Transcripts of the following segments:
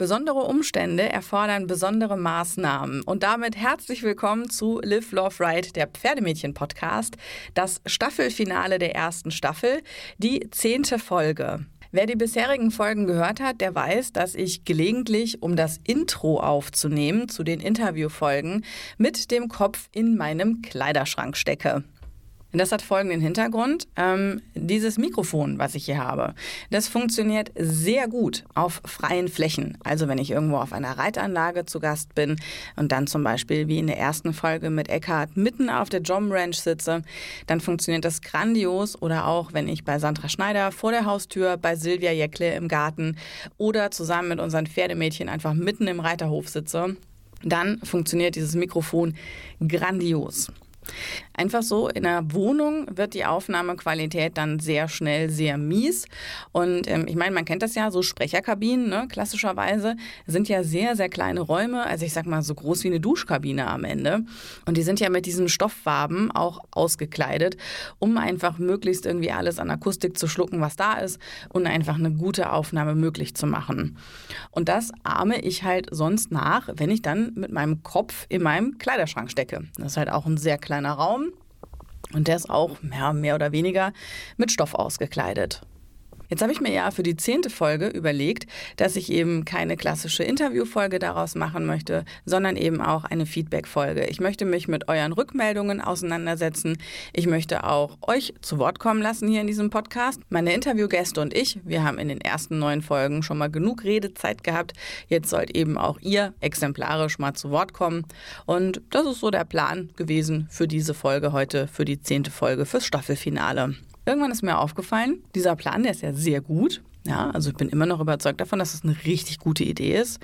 Besondere Umstände erfordern besondere Maßnahmen. Und damit herzlich willkommen zu Live, Love, Ride, der Pferdemädchen-Podcast. Das Staffelfinale der ersten Staffel, die zehnte Folge. Wer die bisherigen Folgen gehört hat, der weiß, dass ich gelegentlich, um das Intro aufzunehmen zu den Interviewfolgen, mit dem Kopf in meinem Kleiderschrank stecke. Das hat folgenden Hintergrund. Ähm, dieses Mikrofon, was ich hier habe, das funktioniert sehr gut auf freien Flächen. Also wenn ich irgendwo auf einer Reitanlage zu Gast bin und dann zum Beispiel wie in der ersten Folge mit Eckhart mitten auf der Jom Ranch sitze, dann funktioniert das grandios. Oder auch wenn ich bei Sandra Schneider vor der Haustür, bei Silvia Jäckle im Garten oder zusammen mit unseren Pferdemädchen einfach mitten im Reiterhof sitze, dann funktioniert dieses Mikrofon grandios. Einfach so in einer Wohnung wird die Aufnahmequalität dann sehr schnell sehr mies. Und ähm, ich meine, man kennt das ja, so Sprecherkabinen, ne, klassischerweise, sind ja sehr, sehr kleine Räume. Also ich sag mal so groß wie eine Duschkabine am Ende. Und die sind ja mit diesen Stofffarben auch ausgekleidet, um einfach möglichst irgendwie alles an Akustik zu schlucken, was da ist und einfach eine gute Aufnahme möglich zu machen. Und das ahme ich halt sonst nach, wenn ich dann mit meinem Kopf in meinem Kleiderschrank stecke. Das ist halt auch ein sehr kleiner Raum. Und der ist auch ja, mehr oder weniger mit Stoff ausgekleidet. Jetzt habe ich mir ja für die zehnte Folge überlegt, dass ich eben keine klassische Interviewfolge daraus machen möchte, sondern eben auch eine Feedback-Folge. Ich möchte mich mit euren Rückmeldungen auseinandersetzen. Ich möchte auch euch zu Wort kommen lassen hier in diesem Podcast. Meine Interviewgäste und ich, wir haben in den ersten neun Folgen schon mal genug Redezeit gehabt. Jetzt sollt eben auch ihr exemplarisch mal zu Wort kommen. Und das ist so der Plan gewesen für diese Folge heute, für die zehnte Folge, fürs Staffelfinale. Irgendwann ist mir aufgefallen, dieser Plan, der ist ja sehr gut. Ja, also ich bin immer noch überzeugt davon, dass es eine richtig gute Idee ist.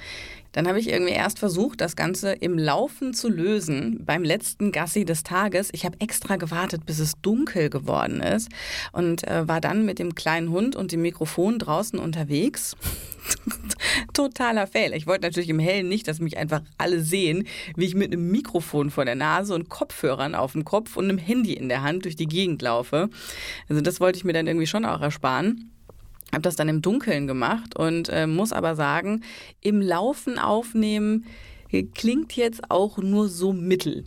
Dann habe ich irgendwie erst versucht, das Ganze im Laufen zu lösen beim letzten Gassi des Tages. Ich habe extra gewartet, bis es dunkel geworden ist und äh, war dann mit dem kleinen Hund und dem Mikrofon draußen unterwegs. Totaler Fail. Ich wollte natürlich im Hellen nicht, dass mich einfach alle sehen, wie ich mit einem Mikrofon vor der Nase und Kopfhörern auf dem Kopf und einem Handy in der Hand durch die Gegend laufe. Also das wollte ich mir dann irgendwie schon auch ersparen habe das dann im Dunkeln gemacht und äh, muss aber sagen, im Laufen aufnehmen klingt jetzt auch nur so mittel.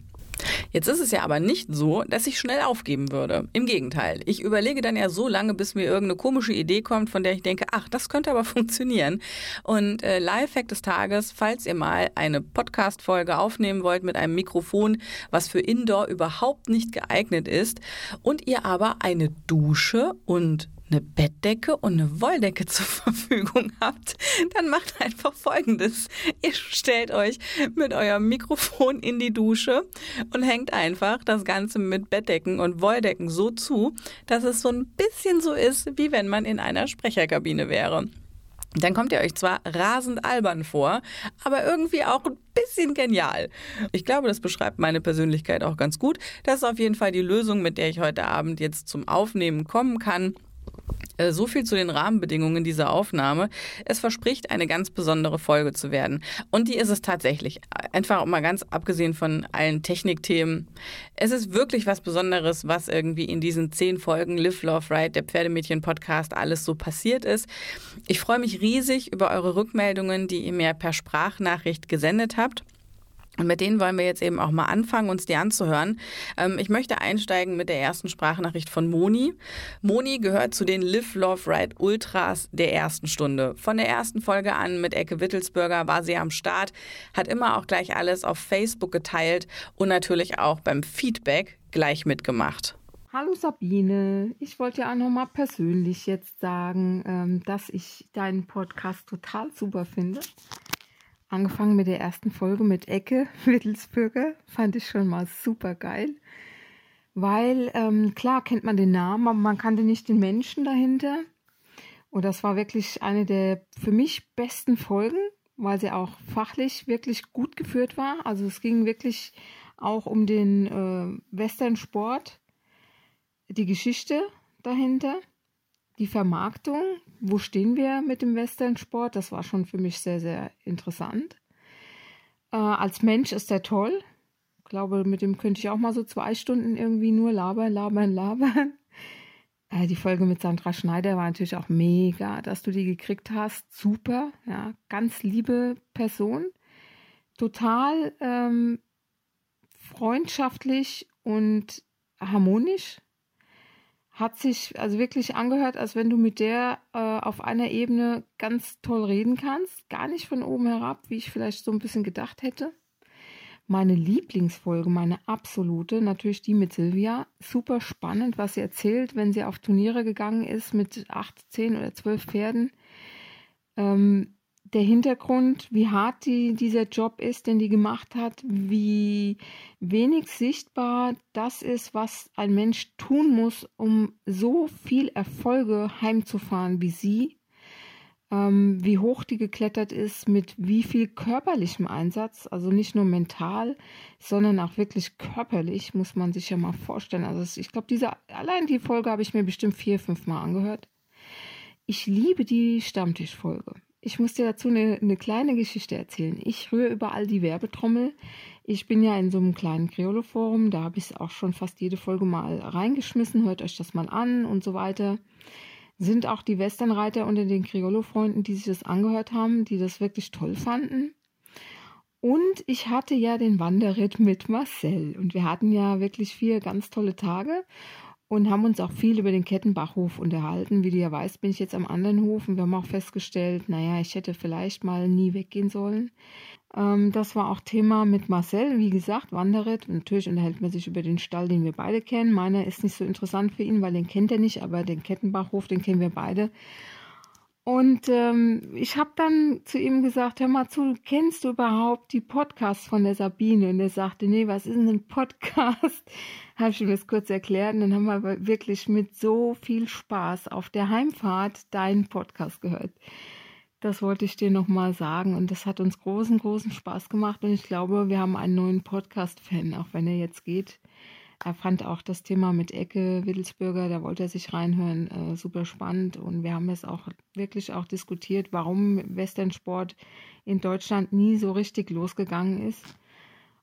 Jetzt ist es ja aber nicht so, dass ich schnell aufgeben würde. Im Gegenteil. Ich überlege dann ja so lange, bis mir irgendeine komische Idee kommt, von der ich denke, ach, das könnte aber funktionieren. Und äh, Lifehack des Tages, falls ihr mal eine Podcast-Folge aufnehmen wollt mit einem Mikrofon, was für Indoor überhaupt nicht geeignet ist, und ihr aber eine Dusche und eine Bettdecke und eine Wolldecke zur Verfügung habt, dann macht einfach Folgendes. Ihr stellt euch mit eurem Mikrofon in die Dusche und hängt einfach das Ganze mit Bettdecken und Wolldecken so zu, dass es so ein bisschen so ist, wie wenn man in einer Sprecherkabine wäre. Dann kommt ihr euch zwar rasend albern vor, aber irgendwie auch ein bisschen genial. Ich glaube, das beschreibt meine Persönlichkeit auch ganz gut. Das ist auf jeden Fall die Lösung, mit der ich heute Abend jetzt zum Aufnehmen kommen kann. Äh, so viel zu den Rahmenbedingungen dieser Aufnahme. Es verspricht eine ganz besondere Folge zu werden. Und die ist es tatsächlich. Einfach mal ganz abgesehen von allen Technikthemen. Es ist wirklich was Besonderes, was irgendwie in diesen zehn Folgen Live, Love, Ride, der Pferdemädchen-Podcast alles so passiert ist. Ich freue mich riesig über eure Rückmeldungen, die ihr mir per Sprachnachricht gesendet habt. Und mit denen wollen wir jetzt eben auch mal anfangen, uns die anzuhören. Ähm, ich möchte einsteigen mit der ersten Sprachnachricht von Moni. Moni gehört zu den Live, Love, Ride Ultras der ersten Stunde. Von der ersten Folge an mit Ecke Wittelsbürger war sie am Start, hat immer auch gleich alles auf Facebook geteilt und natürlich auch beim Feedback gleich mitgemacht. Hallo Sabine, ich wollte ja auch nochmal persönlich jetzt sagen, ähm, dass ich deinen Podcast total super finde. Angefangen mit der ersten Folge mit Ecke, Wittelsbürger, fand ich schon mal super geil. Weil, ähm, klar kennt man den Namen, aber man kannte nicht den Menschen dahinter. Und das war wirklich eine der für mich besten Folgen, weil sie auch fachlich wirklich gut geführt war. Also es ging wirklich auch um den äh, Western-Sport, die Geschichte dahinter die Vermarktung, wo stehen wir mit dem Western-Sport, das war schon für mich sehr, sehr interessant. Äh, als Mensch ist er toll. Ich glaube, mit dem könnte ich auch mal so zwei Stunden irgendwie nur labern, labern, labern. Äh, die Folge mit Sandra Schneider war natürlich auch mega, dass du die gekriegt hast. Super, ja, ganz liebe Person. Total ähm, freundschaftlich und harmonisch. Hat sich also wirklich angehört, als wenn du mit der äh, auf einer Ebene ganz toll reden kannst. Gar nicht von oben herab, wie ich vielleicht so ein bisschen gedacht hätte. Meine Lieblingsfolge, meine absolute, natürlich die mit Silvia. Super spannend, was sie erzählt, wenn sie auf Turniere gegangen ist mit acht, zehn oder zwölf Pferden. Ähm, der Hintergrund, wie hart die, dieser Job ist, den die gemacht hat, wie wenig sichtbar das ist, was ein Mensch tun muss, um so viel Erfolge heimzufahren wie sie, ähm, wie hoch die geklettert ist, mit wie viel körperlichem Einsatz, also nicht nur mental, sondern auch wirklich körperlich, muss man sich ja mal vorstellen. Also ich glaube, diese, allein die Folge habe ich mir bestimmt vier, fünf Mal angehört. Ich liebe die Stammtischfolge. Ich muss dir dazu eine, eine kleine Geschichte erzählen. Ich rühre überall die Werbetrommel. Ich bin ja in so einem kleinen Criollo-Forum, da habe ich es auch schon fast jede Folge mal reingeschmissen. Hört euch das mal an und so weiter. Sind auch die Westernreiter unter den Criollo-Freunden, die sich das angehört haben, die das wirklich toll fanden. Und ich hatte ja den Wanderritt mit Marcel und wir hatten ja wirklich vier ganz tolle Tage und haben uns auch viel über den Kettenbachhof unterhalten. Wie du ja weißt, bin ich jetzt am anderen Hof und wir haben auch festgestellt, naja, ich hätte vielleicht mal nie weggehen sollen. Ähm, das war auch Thema mit Marcel, wie gesagt, Wanderritt. natürlich unterhält man sich über den Stall, den wir beide kennen. Meiner ist nicht so interessant für ihn, weil den kennt er nicht, aber den Kettenbachhof, den kennen wir beide. Und ähm, ich habe dann zu ihm gesagt, hör mal zu, kennst du überhaupt die Podcasts von der Sabine? Und er sagte, nee, was ist denn ein Podcast? habe ich ihm das kurz erklärt und dann haben wir wirklich mit so viel Spaß auf der Heimfahrt deinen Podcast gehört. Das wollte ich dir nochmal sagen und das hat uns großen, großen Spaß gemacht und ich glaube, wir haben einen neuen Podcast-Fan, auch wenn er jetzt geht. Er fand auch das Thema mit Ecke Wittelsbürger, da wollte er sich reinhören, äh, super spannend. Und wir haben es auch wirklich auch diskutiert, warum Westernsport in Deutschland nie so richtig losgegangen ist.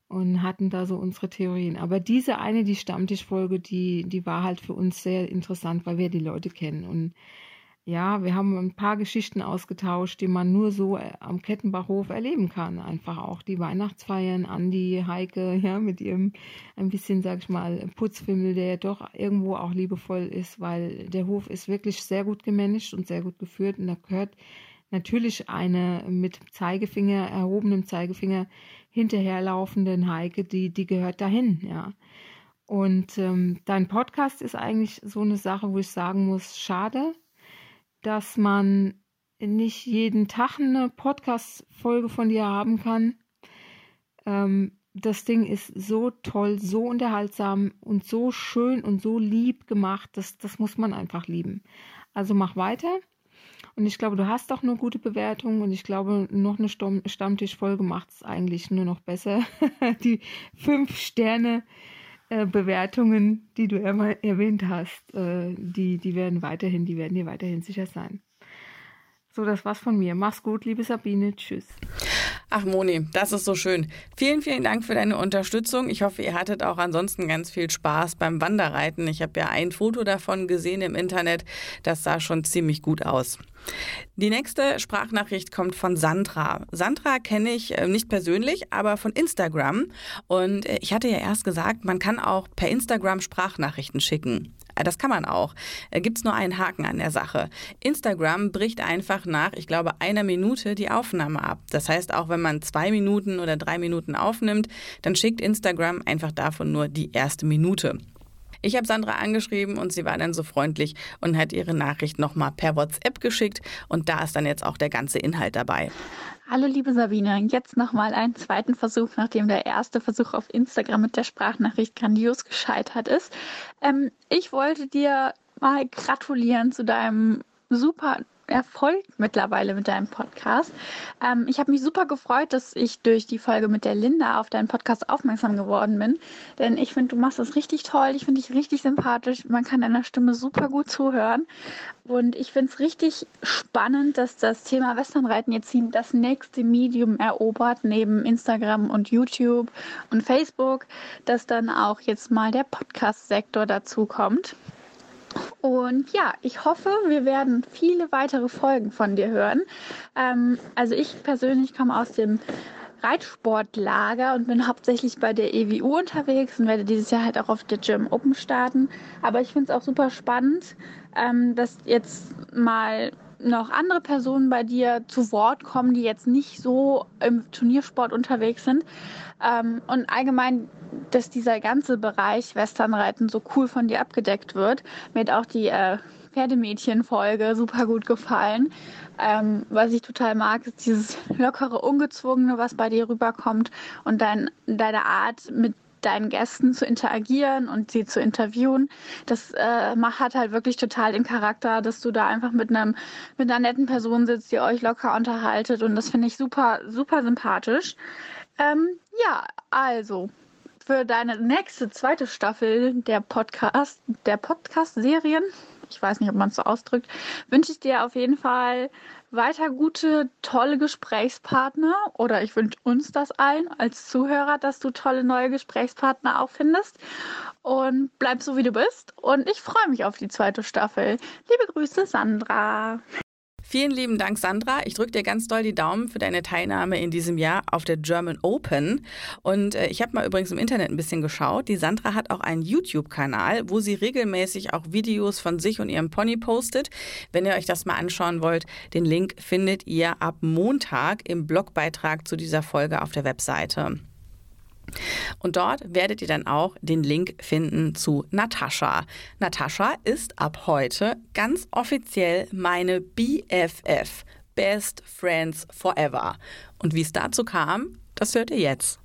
Und hatten da so unsere Theorien. Aber diese eine, die Stammtischfolge, die, die war halt für uns sehr interessant, weil wir die Leute kennen. Und ja, wir haben ein paar Geschichten ausgetauscht, die man nur so äh, am Kettenbachhof erleben kann. Einfach auch die Weihnachtsfeiern, Andi, Heike, ja, mit ihrem ein bisschen, sag ich mal, Putzfimmel, der ja doch irgendwo auch liebevoll ist, weil der Hof ist wirklich sehr gut gemanagt und sehr gut geführt und da gehört natürlich eine mit Zeigefinger, erhobenem Zeigefinger hinterherlaufenden Heike, die, die gehört dahin, ja. Und ähm, dein Podcast ist eigentlich so eine Sache, wo ich sagen muss, schade, dass man nicht jeden Tag eine Podcast-Folge von dir haben kann. Ähm, das Ding ist so toll, so unterhaltsam und so schön und so lieb gemacht. Das, das muss man einfach lieben. Also mach weiter. Und ich glaube, du hast auch nur gute Bewertungen und ich glaube, noch eine Stammtischfolge macht es eigentlich nur noch besser. Die fünf Sterne äh, Bewertungen, die du erwähnt hast, äh, die, die werden weiterhin, die werden dir weiterhin sicher sein. So, das war's von mir. Mach's gut, liebe Sabine. Tschüss. Ach Moni, das ist so schön. Vielen, vielen Dank für deine Unterstützung. Ich hoffe, ihr hattet auch ansonsten ganz viel Spaß beim Wanderreiten. Ich habe ja ein Foto davon gesehen im Internet. Das sah schon ziemlich gut aus. Die nächste Sprachnachricht kommt von Sandra. Sandra kenne ich äh, nicht persönlich, aber von Instagram. Und äh, ich hatte ja erst gesagt, man kann auch per Instagram Sprachnachrichten schicken. Äh, das kann man auch. Äh, Gibt es nur einen Haken an der Sache. Instagram bricht einfach nach, ich glaube, einer Minute die Aufnahme ab. Das heißt, auch wenn man zwei Minuten oder drei Minuten aufnimmt, dann schickt Instagram einfach davon nur die erste Minute. Ich habe Sandra angeschrieben und sie war dann so freundlich und hat ihre Nachricht nochmal per WhatsApp geschickt und da ist dann jetzt auch der ganze Inhalt dabei. Hallo liebe Sabine, jetzt nochmal einen zweiten Versuch, nachdem der erste Versuch auf Instagram mit der Sprachnachricht grandios gescheitert ist. Ähm, ich wollte dir mal gratulieren zu deinem super Erfolg mittlerweile mit deinem Podcast. Ähm, ich habe mich super gefreut, dass ich durch die Folge mit der Linda auf deinen Podcast aufmerksam geworden bin. Denn ich finde, du machst das richtig toll. Ich finde dich richtig sympathisch. Man kann deiner Stimme super gut zuhören. Und ich finde es richtig spannend, dass das Thema Westernreiten jetzt das nächste Medium erobert, neben Instagram und YouTube und Facebook, dass dann auch jetzt mal der Podcast-Sektor dazu kommt. Und ja, ich hoffe, wir werden viele weitere Folgen von dir hören. Ähm, also ich persönlich komme aus dem Reitsportlager und bin hauptsächlich bei der EWU unterwegs und werde dieses Jahr halt auch auf der German Open starten. Aber ich finde es auch super spannend, ähm, dass jetzt mal noch andere Personen bei dir zu Wort kommen, die jetzt nicht so im Turniersport unterwegs sind. Ähm, und allgemein, dass dieser ganze Bereich Westernreiten so cool von dir abgedeckt wird. Mir hat auch die äh, Pferdemädchen-Folge super gut gefallen. Ähm, was ich total mag, ist dieses lockere, ungezwungene, was bei dir rüberkommt und dein, deine Art mit deinen Gästen zu interagieren und sie zu interviewen. Das äh, hat halt wirklich total den Charakter, dass du da einfach mit einem mit einer netten Person sitzt, die euch locker unterhaltet und das finde ich super super sympathisch. Ähm, ja, also für deine nächste zweite Staffel der Podcast der Podcast Serien ich weiß nicht, ob man es so ausdrückt, wünsche ich dir auf jeden Fall weiter gute, tolle Gesprächspartner oder ich wünsche uns das allen als Zuhörer, dass du tolle neue Gesprächspartner auch findest und bleib so wie du bist und ich freue mich auf die zweite Staffel. Liebe Grüße, Sandra. Vielen lieben Dank, Sandra. Ich drücke dir ganz doll die Daumen für deine Teilnahme in diesem Jahr auf der German Open. Und äh, ich habe mal übrigens im Internet ein bisschen geschaut. Die Sandra hat auch einen YouTube-Kanal, wo sie regelmäßig auch Videos von sich und ihrem Pony postet. Wenn ihr euch das mal anschauen wollt, den Link findet ihr ab Montag im Blogbeitrag zu dieser Folge auf der Webseite. Und dort werdet ihr dann auch den Link finden zu Natascha. Natascha ist ab heute ganz offiziell meine BFF, Best Friends Forever. Und wie es dazu kam, das hört ihr jetzt.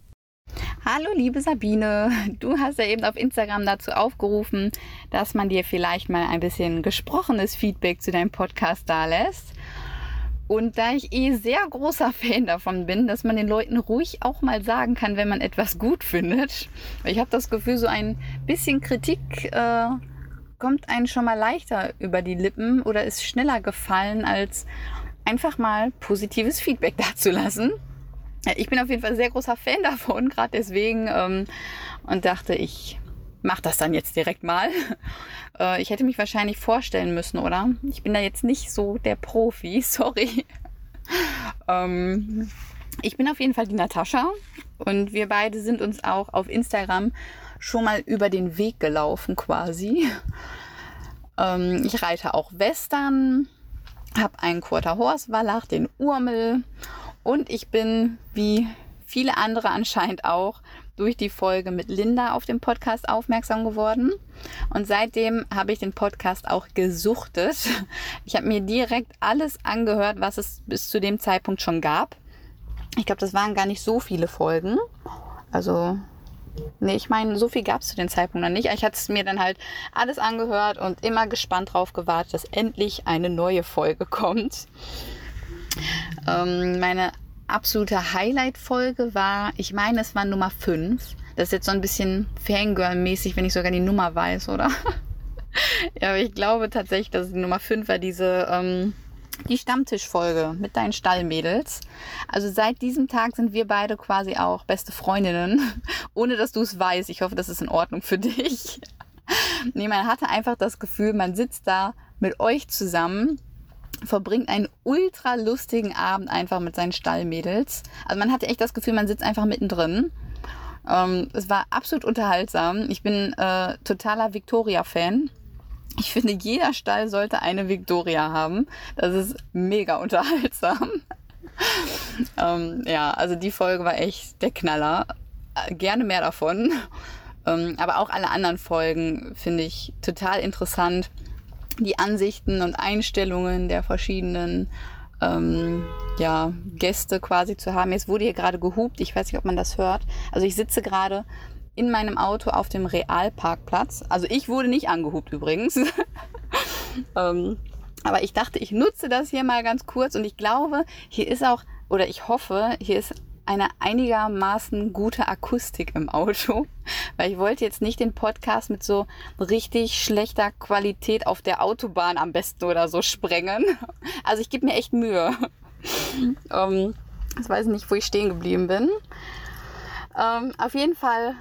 Hallo liebe Sabine, du hast ja eben auf Instagram dazu aufgerufen, dass man dir vielleicht mal ein bisschen gesprochenes Feedback zu deinem Podcast da lässt. Und da ich eh sehr großer Fan davon bin, dass man den Leuten ruhig auch mal sagen kann, wenn man etwas gut findet. Ich habe das Gefühl, so ein bisschen Kritik äh, kommt einen schon mal leichter über die Lippen oder ist schneller gefallen, als einfach mal positives Feedback dazulassen. Ich bin auf jeden Fall sehr großer Fan davon, gerade deswegen ähm, und dachte, ich mach das dann jetzt direkt mal. Äh, ich hätte mich wahrscheinlich vorstellen müssen, oder? Ich bin da jetzt nicht so der Profi, sorry. ähm, ich bin auf jeden Fall die Natascha und wir beide sind uns auch auf Instagram schon mal über den Weg gelaufen quasi. Ähm, ich reite auch Western, habe einen Quarter Horse Wallach, den Urmel und ich bin wie viele andere anscheinend auch durch die Folge mit Linda auf den Podcast aufmerksam geworden. Und seitdem habe ich den Podcast auch gesuchtet. Ich habe mir direkt alles angehört, was es bis zu dem Zeitpunkt schon gab. Ich glaube, das waren gar nicht so viele Folgen. Also, nee, ich meine, so viel gab es zu dem Zeitpunkt noch nicht. Ich hatte es mir dann halt alles angehört und immer gespannt drauf gewartet, dass endlich eine neue Folge kommt. Ähm, meine absolute Highlight-Folge war, ich meine, es war Nummer 5. Das ist jetzt so ein bisschen Fangirl-mäßig, wenn ich sogar die Nummer weiß, oder? ja, aber ich glaube tatsächlich, dass die Nummer 5 war diese, ähm, die Stammtischfolge mit deinen Stallmädels. Also seit diesem Tag sind wir beide quasi auch beste Freundinnen, ohne dass du es weißt. Ich hoffe, das ist in Ordnung für dich. nee, man hatte einfach das Gefühl, man sitzt da mit euch zusammen verbringt einen ultra lustigen Abend einfach mit seinen Stallmädels. Also man hatte echt das Gefühl, man sitzt einfach mittendrin. Ähm, es war absolut unterhaltsam. Ich bin äh, totaler Victoria-Fan. Ich finde, jeder Stall sollte eine Victoria haben. Das ist mega unterhaltsam. ähm, ja, also die Folge war echt der Knaller. Äh, gerne mehr davon. Ähm, aber auch alle anderen Folgen finde ich total interessant die Ansichten und Einstellungen der verschiedenen ähm, ja, Gäste quasi zu haben. Jetzt wurde hier gerade gehupt, ich weiß nicht, ob man das hört. Also ich sitze gerade in meinem Auto auf dem Realparkplatz. Also ich wurde nicht angehupt übrigens. ähm, aber ich dachte, ich nutze das hier mal ganz kurz und ich glaube, hier ist auch, oder ich hoffe, hier ist eine einigermaßen gute Akustik im Auto, weil ich wollte jetzt nicht den Podcast mit so richtig schlechter Qualität auf der Autobahn am besten oder so sprengen. Also ich gebe mir echt Mühe. Um, ich weiß nicht, wo ich stehen geblieben bin. Um, auf jeden Fall,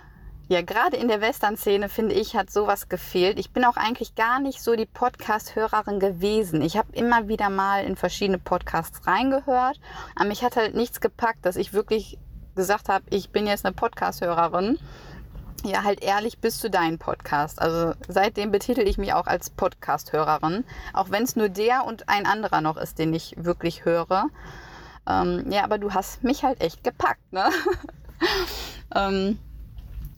Ja, gerade in der Western-Szene finde ich, hat sowas gefehlt. Ich bin auch eigentlich gar nicht so die Podcast-Hörerin gewesen. Ich habe immer wieder mal in verschiedene Podcasts reingehört, aber mich hat halt nichts gepackt, dass ich wirklich gesagt habe, ich bin jetzt eine Podcast-Hörerin. Ja, halt ehrlich bis zu deinem Podcast. Also seitdem betitel ich mich auch als Podcast-Hörerin, auch wenn es nur der und ein anderer noch ist, den ich wirklich höre. Ähm, ja, aber du hast mich halt echt gepackt, ne? ähm,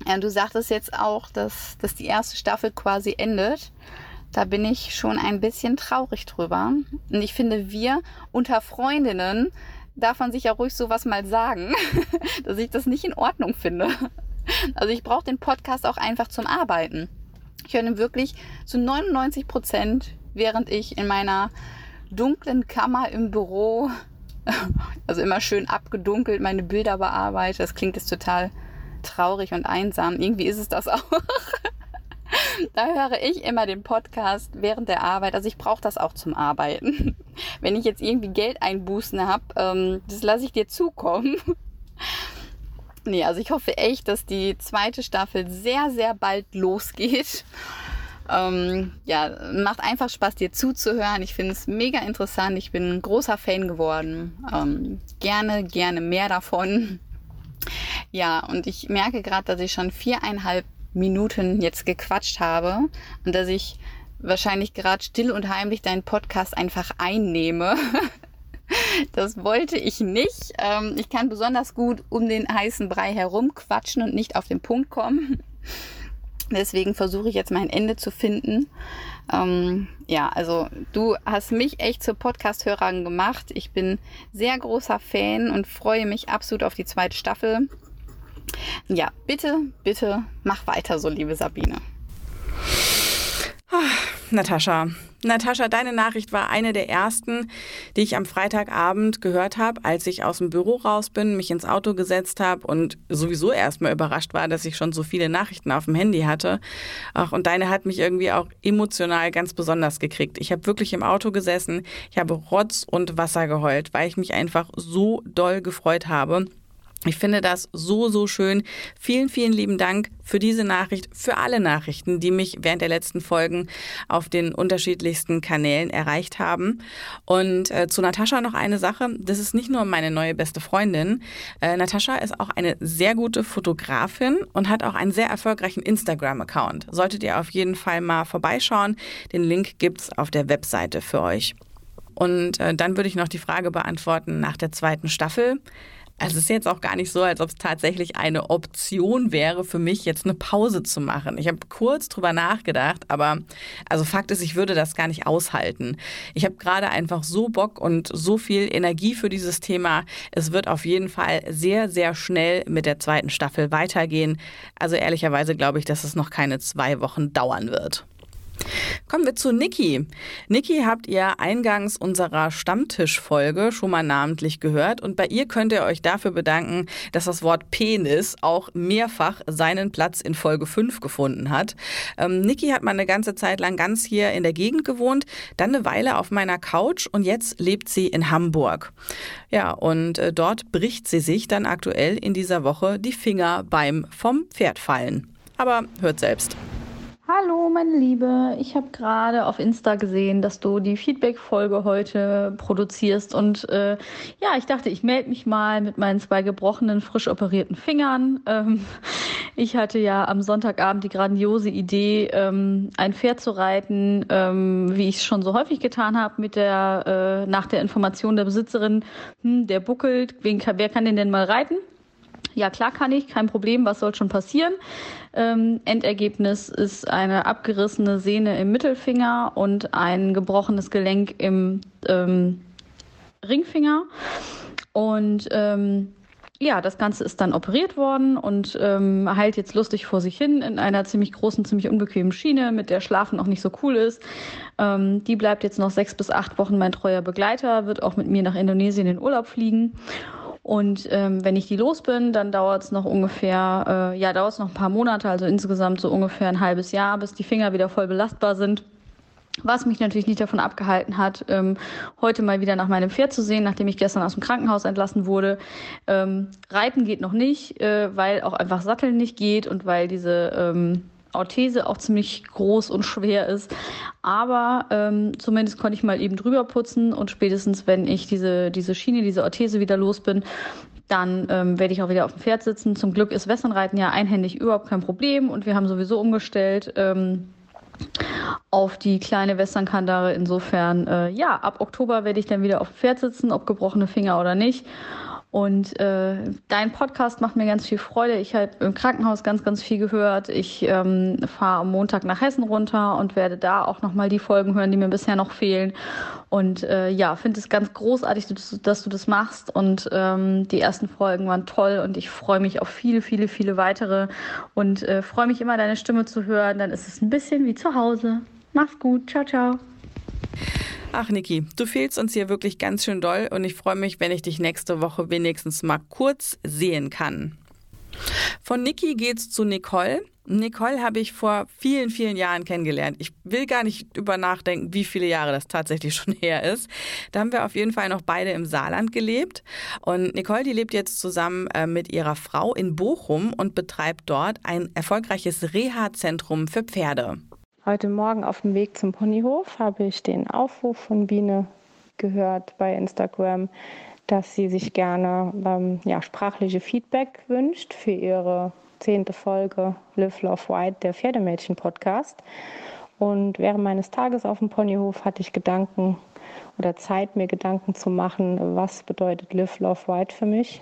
ja, du sagtest jetzt auch, dass, dass die erste Staffel quasi endet. Da bin ich schon ein bisschen traurig drüber. Und ich finde, wir unter Freundinnen darf man sich ja ruhig sowas mal sagen, dass ich das nicht in Ordnung finde. Also ich brauche den Podcast auch einfach zum Arbeiten. Ich höre ihn wirklich zu 99 Prozent, während ich in meiner dunklen Kammer im Büro, also immer schön abgedunkelt, meine Bilder bearbeite. Das klingt jetzt total traurig und einsam. Irgendwie ist es das auch. da höre ich immer den Podcast während der Arbeit. Also ich brauche das auch zum Arbeiten. Wenn ich jetzt irgendwie Geld einbußen habe, ähm, das lasse ich dir zukommen. nee, also ich hoffe echt, dass die zweite Staffel sehr, sehr bald losgeht. Ähm, ja, macht einfach Spaß, dir zuzuhören. Ich finde es mega interessant. Ich bin ein großer Fan geworden. Ähm, gerne, gerne mehr davon. Ja, und ich merke gerade, dass ich schon viereinhalb Minuten jetzt gequatscht habe und dass ich wahrscheinlich gerade still und heimlich deinen Podcast einfach einnehme. Das wollte ich nicht. Ähm, ich kann besonders gut um den heißen Brei herumquatschen und nicht auf den Punkt kommen. Deswegen versuche ich jetzt mein Ende zu finden. Ähm, ja, also du hast mich echt zur Podcast-Hörerin gemacht. Ich bin sehr großer Fan und freue mich absolut auf die zweite Staffel. Ja, bitte, bitte mach weiter so, liebe Sabine. Ah, Natascha, Natascha, deine Nachricht war eine der ersten, die ich am Freitagabend gehört habe, als ich aus dem Büro raus bin, mich ins Auto gesetzt habe und sowieso erstmal überrascht war, dass ich schon so viele Nachrichten auf dem Handy hatte. Ach, und deine hat mich irgendwie auch emotional ganz besonders gekriegt. Ich habe wirklich im Auto gesessen, ich habe Rotz und Wasser geheult, weil ich mich einfach so doll gefreut habe. Ich finde das so, so schön. Vielen, vielen lieben Dank für diese Nachricht, für alle Nachrichten, die mich während der letzten Folgen auf den unterschiedlichsten Kanälen erreicht haben. Und äh, zu Natascha noch eine Sache. Das ist nicht nur meine neue beste Freundin. Äh, Natascha ist auch eine sehr gute Fotografin und hat auch einen sehr erfolgreichen Instagram-Account. Solltet ihr auf jeden Fall mal vorbeischauen. Den Link gibt's auf der Webseite für euch. Und äh, dann würde ich noch die Frage beantworten nach der zweiten Staffel. Also es ist jetzt auch gar nicht so, als ob es tatsächlich eine Option wäre für mich, jetzt eine Pause zu machen. Ich habe kurz drüber nachgedacht, aber also Fakt ist, ich würde das gar nicht aushalten. Ich habe gerade einfach so Bock und so viel Energie für dieses Thema. Es wird auf jeden Fall sehr, sehr schnell mit der zweiten Staffel weitergehen. Also ehrlicherweise glaube ich, dass es noch keine zwei Wochen dauern wird. Kommen wir zu Niki. Niki habt ihr eingangs unserer Stammtischfolge schon mal namentlich gehört und bei ihr könnt ihr euch dafür bedanken, dass das Wort Penis auch mehrfach seinen Platz in Folge 5 gefunden hat. Ähm, Niki hat mal eine ganze Zeit lang ganz hier in der Gegend gewohnt, dann eine Weile auf meiner Couch und jetzt lebt sie in Hamburg. Ja, und äh, dort bricht sie sich dann aktuell in dieser Woche die Finger beim vom Pferd fallen. Aber hört selbst. Hallo, meine Liebe. Ich habe gerade auf Insta gesehen, dass du die Feedback-Folge heute produzierst. Und äh, ja, ich dachte, ich melde mich mal mit meinen zwei gebrochenen, frisch operierten Fingern. Ähm, ich hatte ja am Sonntagabend die grandiose Idee, ähm, ein Pferd zu reiten, ähm, wie ich es schon so häufig getan habe, mit der äh, nach der Information der Besitzerin, hm, der buckelt, wen, wer kann den denn mal reiten? Ja, klar kann ich, kein Problem, was soll schon passieren? Ähm, Endergebnis ist eine abgerissene Sehne im Mittelfinger und ein gebrochenes Gelenk im ähm, Ringfinger. Und ähm, ja, das Ganze ist dann operiert worden und ähm, heilt jetzt lustig vor sich hin in einer ziemlich großen, ziemlich unbequemen Schiene, mit der Schlafen auch nicht so cool ist. Ähm, die bleibt jetzt noch sechs bis acht Wochen mein treuer Begleiter, wird auch mit mir nach Indonesien in Urlaub fliegen. Und ähm, wenn ich die los bin, dann dauert es noch ungefähr, äh, ja, dauert es noch ein paar Monate, also insgesamt so ungefähr ein halbes Jahr, bis die Finger wieder voll belastbar sind. Was mich natürlich nicht davon abgehalten hat, ähm, heute mal wieder nach meinem Pferd zu sehen, nachdem ich gestern aus dem Krankenhaus entlassen wurde. Ähm, Reiten geht noch nicht, äh, weil auch einfach Satteln nicht geht und weil diese ähm, Orthese auch ziemlich groß und schwer ist. Aber ähm, zumindest konnte ich mal eben drüber putzen und spätestens, wenn ich diese, diese Schiene, diese Orthese wieder los bin, dann ähm, werde ich auch wieder auf dem Pferd sitzen. Zum Glück ist Westernreiten ja einhändig überhaupt kein Problem und wir haben sowieso umgestellt. Ähm, auf die kleine Westernkandare. Insofern, äh, ja, ab Oktober werde ich dann wieder auf dem Pferd sitzen, ob gebrochene Finger oder nicht. Und äh, dein Podcast macht mir ganz viel Freude. Ich habe im Krankenhaus ganz, ganz viel gehört. Ich ähm, fahre am Montag nach Hessen runter und werde da auch nochmal die Folgen hören, die mir bisher noch fehlen. Und äh, ja, finde es ganz großartig, dass, dass, du das machst. Und ähm, die ersten Folgen waren toll und ich freue mich auf viele, viele, viele weitere. Und äh, freue mich immer, deine Stimme zu hören. Dann ist es ein bisschen wie zu Hause. Mach's gut. Ciao, ciao. Ach, Niki, du fehlst uns hier wirklich ganz schön doll und ich freue mich, wenn ich dich nächste Woche wenigstens mal kurz sehen kann. Von Niki geht's zu Nicole. Nicole habe ich vor vielen, vielen Jahren kennengelernt. Ich will gar nicht über nachdenken, wie viele Jahre das tatsächlich schon her ist. Da haben wir auf jeden Fall noch beide im Saarland gelebt. Und Nicole, die lebt jetzt zusammen äh, mit ihrer Frau in Bochum und betreibt dort ein erfolgreiches Reha-Zentrum für Pferde. Heute Morgen auf dem Weg zum Ponyhof habe ich den Aufruf von Biene gehört bei Instagram, dass sie sich gerne ähm, ja, sprachliche Feedback wünscht für ihre zehnte Folge Live Love White, der Pferdemädchen-Podcast. Und während meines Tages auf dem Ponyhof hatte ich Gedanken oder Zeit, mir Gedanken zu machen, was bedeutet Live Love White für mich.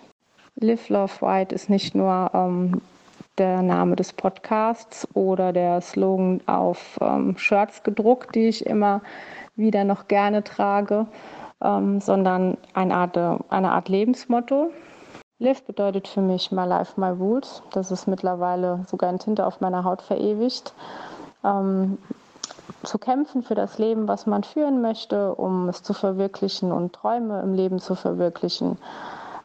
Live Love White ist nicht nur ähm, der Name des Podcasts oder der Slogan auf ähm, Shirts gedruckt, die ich immer wieder noch gerne trage, ähm, sondern eine Art, eine Art Lebensmotto. Live bedeutet für mich My Life, My Rules. Das ist mittlerweile sogar in Tinte auf meiner Haut verewigt. Ähm, zu kämpfen für das Leben, was man führen möchte, um es zu verwirklichen und Träume im Leben zu verwirklichen.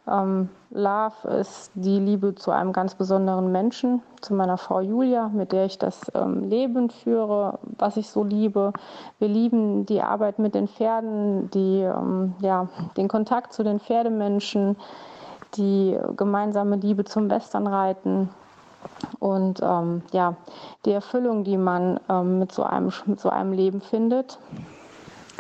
Ähm, Love ist die Liebe zu einem ganz besonderen Menschen, zu meiner Frau Julia, mit der ich das ähm, Leben führe, was ich so liebe. Wir lieben die Arbeit mit den Pferden, die, ähm, ja, den Kontakt zu den Pferdemenschen, die gemeinsame Liebe zum Westernreiten und ähm, ja, die Erfüllung, die man ähm, mit, so einem, mit so einem Leben findet.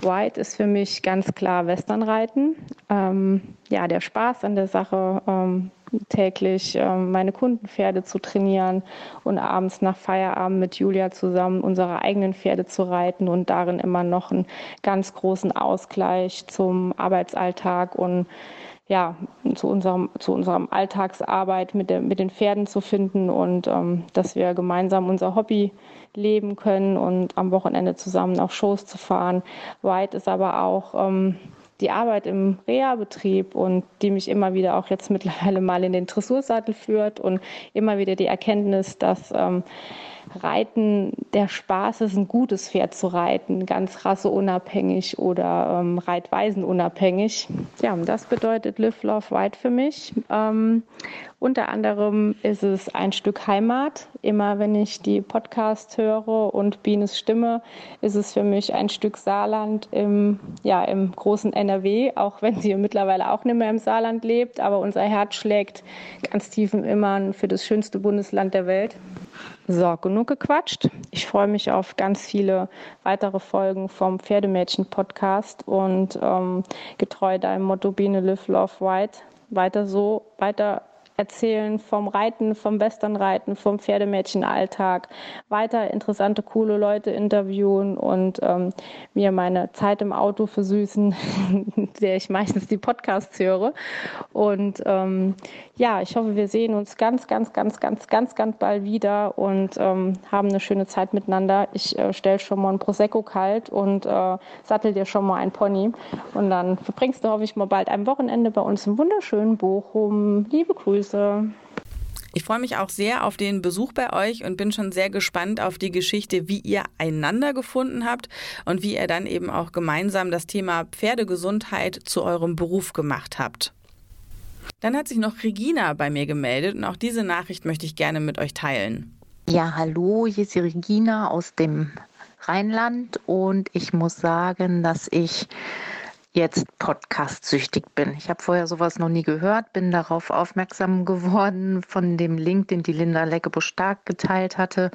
White ist für mich ganz klar Westernreiten. Ähm, ja, der Spaß an der Sache, ähm, täglich ähm, meine Kundenpferde zu trainieren und abends nach Feierabend mit Julia zusammen unsere eigenen Pferde zu reiten und darin immer noch einen ganz großen Ausgleich zum Arbeitsalltag und ja, zu unserem, zu unserem Alltagsarbeit mit, der, mit den Pferden zu finden und ähm, dass wir gemeinsam unser Hobby leben können und am Wochenende zusammen auf Shows zu fahren. White ist aber auch ähm, die Arbeit im Reha-Betrieb und die mich immer wieder auch jetzt mittlerweile mal in den Dressursattel führt und immer wieder die Erkenntnis, dass ähm, Reiten der Spaß ist, ein gutes Pferd zu reiten, ganz rasseunabhängig oder ähm, reitweisenunabhängig. Ja, und das bedeutet Live, Love, Ride für mich. Ähm, unter anderem ist es ein Stück Heimat. Immer wenn ich die Podcast höre und Bienes Stimme, ist es für mich ein Stück Saarland im, ja, im großen NRW, auch wenn sie mittlerweile auch nicht mehr im Saarland lebt. Aber unser Herz schlägt ganz tief im Innern für das schönste Bundesland der Welt. So, genug gequatscht. Ich freue mich auf ganz viele weitere Folgen vom Pferdemädchen-Podcast und ähm, getreu deinem Motto Biene Live Love White weiter so, weiter erzählen vom Reiten, vom Westernreiten, vom Pferdemädchenalltag, weiter interessante, coole Leute interviewen und ähm, mir meine Zeit im Auto versüßen, der ich meistens die Podcasts höre. Und ähm, ja, ich hoffe, wir sehen uns ganz, ganz, ganz, ganz, ganz, ganz bald wieder und ähm, haben eine schöne Zeit miteinander. Ich äh, stelle schon mal ein Prosecco kalt und äh, sattel dir schon mal ein Pony. Und dann verbringst du, hoffe ich, mal bald ein Wochenende bei uns im wunderschönen Bochum. Liebe Grüße. Ich freue mich auch sehr auf den Besuch bei euch und bin schon sehr gespannt auf die Geschichte, wie ihr einander gefunden habt und wie ihr dann eben auch gemeinsam das Thema Pferdegesundheit zu eurem Beruf gemacht habt. Dann hat sich noch Regina bei mir gemeldet und auch diese Nachricht möchte ich gerne mit euch teilen. Ja, hallo, hier ist die Regina aus dem Rheinland und ich muss sagen, dass ich jetzt podcast-süchtig bin. Ich habe vorher sowas noch nie gehört, bin darauf aufmerksam geworden von dem Link, den die Linda Leckebusch-Stark geteilt hatte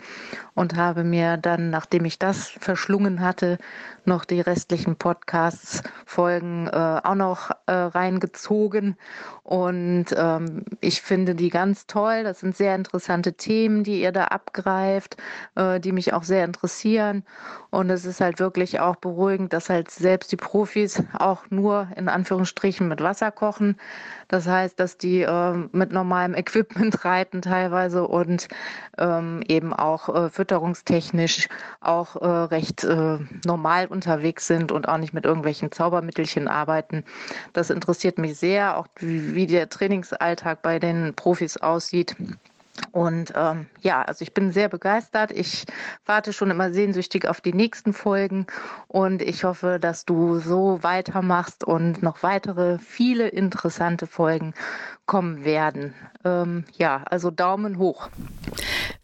und habe mir dann, nachdem ich das verschlungen hatte, noch die restlichen Podcasts-Folgen äh, auch noch äh, reingezogen. Und ähm, ich finde die ganz toll. Das sind sehr interessante Themen, die ihr da abgreift, äh, die mich auch sehr interessieren. Und es ist halt wirklich auch beruhigend, dass halt selbst die Profis auch nur in Anführungsstrichen mit Wasser kochen. Das heißt, dass die äh, mit normalem Equipment reiten teilweise und ähm, eben auch äh, fütterungstechnisch auch äh, recht normal unterwegs sind und auch nicht mit irgendwelchen Zaubermittelchen arbeiten. Das interessiert mich sehr, auch wie, der Trainingsalltag bei den Profis aussieht. Und ähm, ja, also ich bin sehr begeistert. Ich warte schon immer sehnsüchtig auf die nächsten Folgen und ich hoffe, dass du so weitermachst und noch weitere viele interessante Folgen kommen werden. Ähm, ja, also Daumen hoch.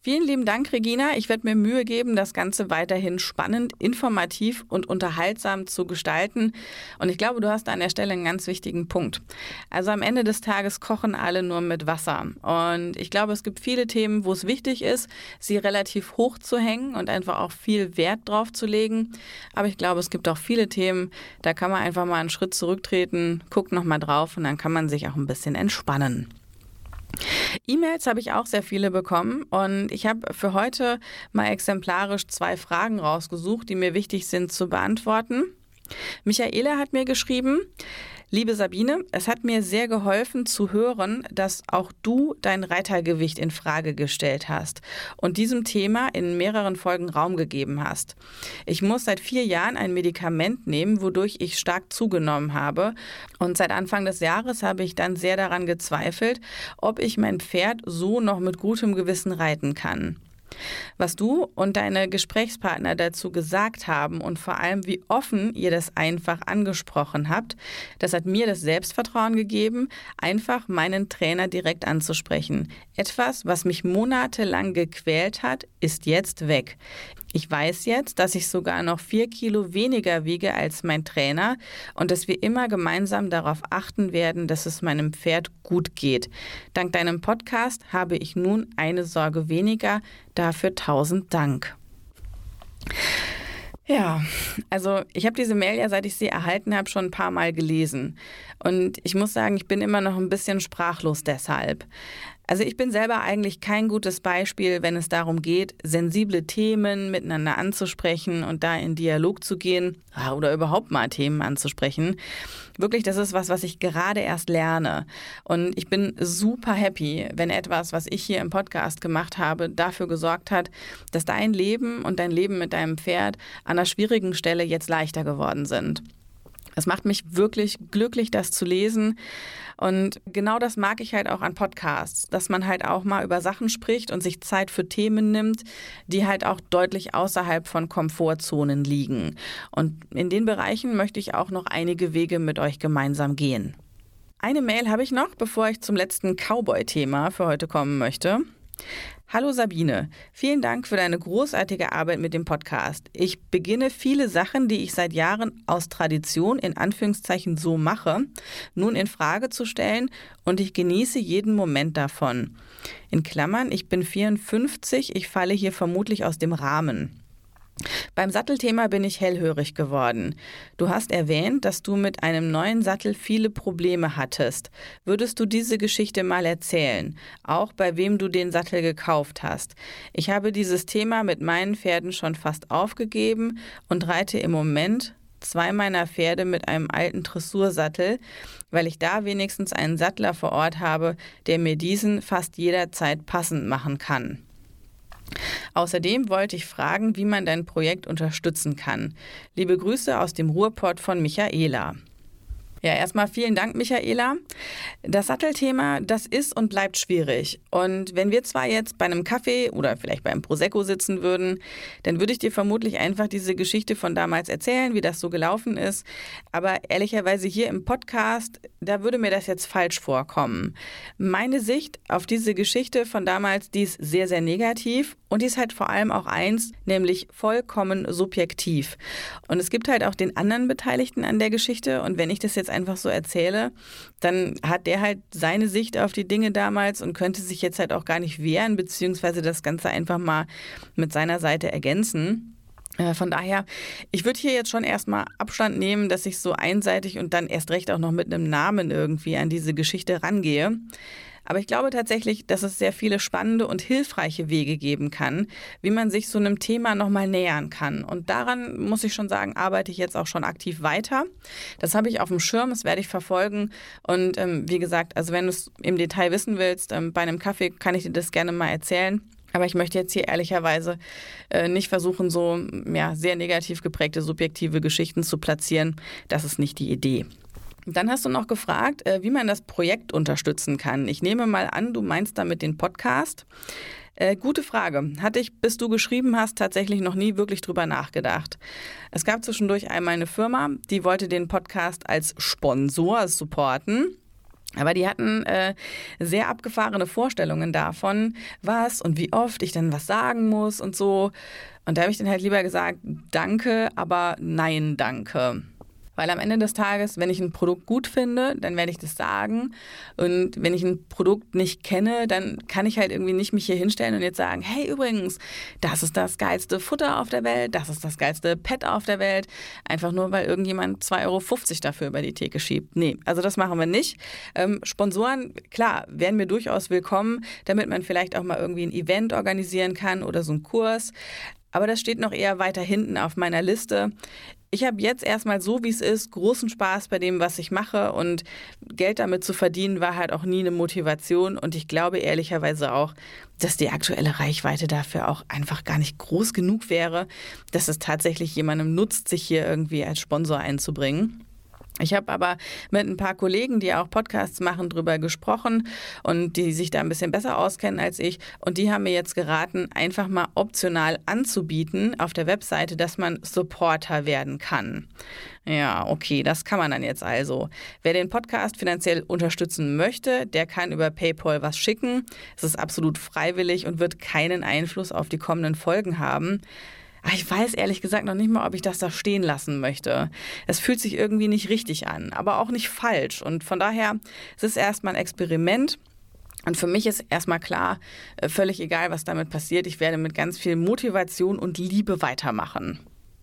Vielen lieben Dank, Regina. Ich werde mir Mühe geben, das Ganze weiterhin spannend, informativ und unterhaltsam zu gestalten. Und ich glaube, du hast an der Stelle einen ganz wichtigen Punkt. Also am Ende des Tages kochen alle nur mit Wasser. Und ich glaube, es gibt viele Themen, wo es wichtig ist, sie relativ hoch zu hängen und einfach auch viel Wert drauf zu legen. Aber ich glaube, es gibt auch viele Themen, da kann man einfach mal einen Schritt zurücktreten, guckt nochmal drauf und dann kann man sich auch ein bisschen entspannen. E-Mails habe ich auch sehr viele bekommen und ich habe für heute mal exemplarisch zwei Fragen rausgesucht, die mir wichtig sind zu beantworten. Michaela hat mir geschrieben, Liebe Sabine, es hat mir sehr geholfen zu hören, dass auch du dein Reitergewicht in Frage gestellt hast und diesem Thema in mehreren Folgen Raum gegeben hast. Ich muss seit vier Jahren ein Medikament nehmen, wodurch ich stark zugenommen habe. Und seit Anfang des Jahres habe ich dann sehr daran gezweifelt, ob ich mein Pferd so noch mit gutem Gewissen reiten kann. Was du und deine Gesprächspartner dazu gesagt haben und vor allem, wie offen ihr das einfach angesprochen habt, das hat mir das Selbstvertrauen gegeben, einfach meinen Trainer direkt anzusprechen. Etwas, was mich monatelang gequält hat, ist jetzt weg. Ich weiß jetzt, dass ich sogar noch vier Kilo weniger wiege als mein Trainer und dass wir immer gemeinsam darauf achten werden, dass es meinem Pferd gut geht. Dank deinem Podcast habe ich nun eine Sorge weniger. Dafür tausend Dank. Ja, also ich habe diese Mail ja, seit ich sie erhalten habe, schon ein paar Mal gelesen. Und ich muss sagen, ich bin immer noch ein bisschen sprachlos deshalb. Also ich bin selber eigentlich kein gutes Beispiel, wenn es darum geht, sensible Themen miteinander anzusprechen und da in Dialog zu gehen oder überhaupt mal Themen anzusprechen. Wirklich, das ist was, was ich gerade erst lerne. Und ich bin super happy, wenn etwas, was ich hier im Podcast gemacht habe, dafür gesorgt hat, dass dein Leben und dein Leben mit deinem Pferd an einer schwierigen Stelle jetzt leichter geworden sind. Es macht mich wirklich glücklich, das zu lesen. Und genau das mag ich halt auch an Podcasts, dass man halt auch mal über Sachen spricht und sich Zeit für Themen nimmt, die halt auch deutlich außerhalb von Komfortzonen liegen. Und in den Bereichen möchte ich auch noch einige Wege mit euch gemeinsam gehen. Eine Mail habe ich noch, bevor ich zum letzten Cowboy-Thema für heute kommen möchte. Hallo Sabine, vielen Dank für deine großartige Arbeit mit dem Podcast. Ich beginne viele Sachen, die ich seit Jahren aus Tradition in Anführungszeichen so mache, nun in Frage zu stellen und ich genieße jeden Moment davon. In Klammern, ich bin 54, ich falle hier vermutlich aus dem Rahmen. Beim Sattelthema bin ich hellhörig geworden. Du hast erwähnt, dass du mit einem neuen Sattel viele Probleme hattest. Würdest du diese Geschichte mal erzählen? Auch bei wem du den Sattel gekauft hast. Ich habe dieses Thema mit meinen Pferden schon fast aufgegeben und reite im Moment zwei meiner Pferde mit einem alten Dressursattel, weil ich da wenigstens einen Sattler vor Ort habe, der mir diesen fast jederzeit passend machen kann. Außerdem wollte ich fragen, wie man dein Projekt unterstützen kann. Liebe Grüße aus dem Ruhrpott von Michaela. Ja, erstmal vielen Dank, Michaela. Das Sattelthema, das ist und bleibt schwierig. Und wenn wir zwar jetzt bei einem Kaffee oder vielleicht beim Prosecco sitzen würden, dann würde ich dir vermutlich einfach diese Geschichte von damals erzählen, wie das so gelaufen ist. Aber ehrlicherweise hier im Podcast, da würde mir das jetzt falsch vorkommen. Meine Sicht auf diese Geschichte von damals, die ist sehr, sehr negativ Und die ist halt vor allem auch eins, nämlich vollkommen subjektiv. Und es gibt halt auch den anderen Beteiligten an der Geschichte. Und wenn ich das jetzt einfach so erzähle, dann hat der halt seine Sicht auf die Dinge damals und könnte sich jetzt halt auch gar nicht wehren, beziehungsweise das Ganze einfach mal mit seiner Seite ergänzen. Äh, von daher, ich würde hier jetzt schon erstmal Abstand nehmen, dass ich so einseitig und dann erst recht auch noch mit einem Namen irgendwie an diese Geschichte rangehe. Aber ich glaube tatsächlich, dass es sehr viele spannende und hilfreiche Wege geben kann, wie man sich so einem Thema nochmal nähern kann. Und daran muss ich schon sagen, arbeite ich jetzt auch schon aktiv weiter. Das habe ich auf dem Schirm, das werde ich verfolgen. Und ähm, wie gesagt, also wenn du es im Detail wissen willst, ähm, bei einem Kaffee kann ich dir das gerne mal erzählen. Aber ich möchte jetzt hier ehrlicherweise äh, nicht versuchen, so ja, sehr negativ geprägte subjektive Geschichten zu platzieren. Das ist nicht die Idee. Dann hast du noch gefragt, äh, wie man das Projekt unterstützen kann. Ich nehme mal an, du meinst damit den Podcast. Äh, gute Frage. Hatte ich, bis du geschrieben hast, tatsächlich noch nie wirklich drüber nachgedacht. Es gab zwischendurch einmal eine Firma, die wollte den Podcast als Sponsor supporten. Aber die hatten äh, sehr abgefahrene Vorstellungen davon, was und wie oft ich dann was sagen muss und so. Und da habe ich dann halt lieber gesagt, danke, aber nein, danke. Weil am Ende des Tages, wenn ich ein Produkt gut finde, dann werde ich das sagen. Und wenn ich ein Produkt nicht kenne, dann kann ich halt irgendwie nicht mich hier hinstellen und jetzt sagen, hey übrigens, das ist das geilste Futter auf der Welt, das ist das geilste Pet auf der Welt. Einfach nur, weil irgendjemand 2,50 Euro dafür über die Theke schiebt. Nee, also das machen wir nicht. Ähm, Sponsoren, klar, wären mir durchaus willkommen, damit man vielleicht auch mal irgendwie ein Event organisieren kann oder so einen Kurs. Aber das steht noch eher weiter hinten auf meiner Liste. Ich habe jetzt erstmal so, wie es ist, großen Spaß bei dem, was ich mache und Geld damit zu verdienen war halt auch nie eine Motivation und ich glaube ehrlicherweise auch, dass die aktuelle Reichweite dafür auch einfach gar nicht groß genug wäre, dass es tatsächlich jemandem nutzt, sich hier irgendwie als Sponsor einzubringen. Ich habe aber mit ein paar Kollegen, die auch Podcasts machen, drüber gesprochen und die sich da ein bisschen besser auskennen als ich. Und die haben mir jetzt geraten, einfach mal optional anzubieten auf der Webseite, dass man Supporter werden kann. Ja, okay, das kann man dann jetzt also. Wer den Podcast finanziell unterstützen möchte, der kann über PayPal was schicken. Es ist absolut freiwillig und wird keinen Einfluss auf die kommenden Folgen haben. Aber ich weiß ehrlich gesagt noch nicht mal, ob ich das da stehen lassen möchte. Es fühlt sich irgendwie nicht richtig an, aber auch nicht falsch. Und von daher es ist es erstmal ein Experiment. Und für mich ist erstmal klar, äh, völlig egal, was damit passiert, ich werde mit ganz viel Motivation und Liebe weitermachen.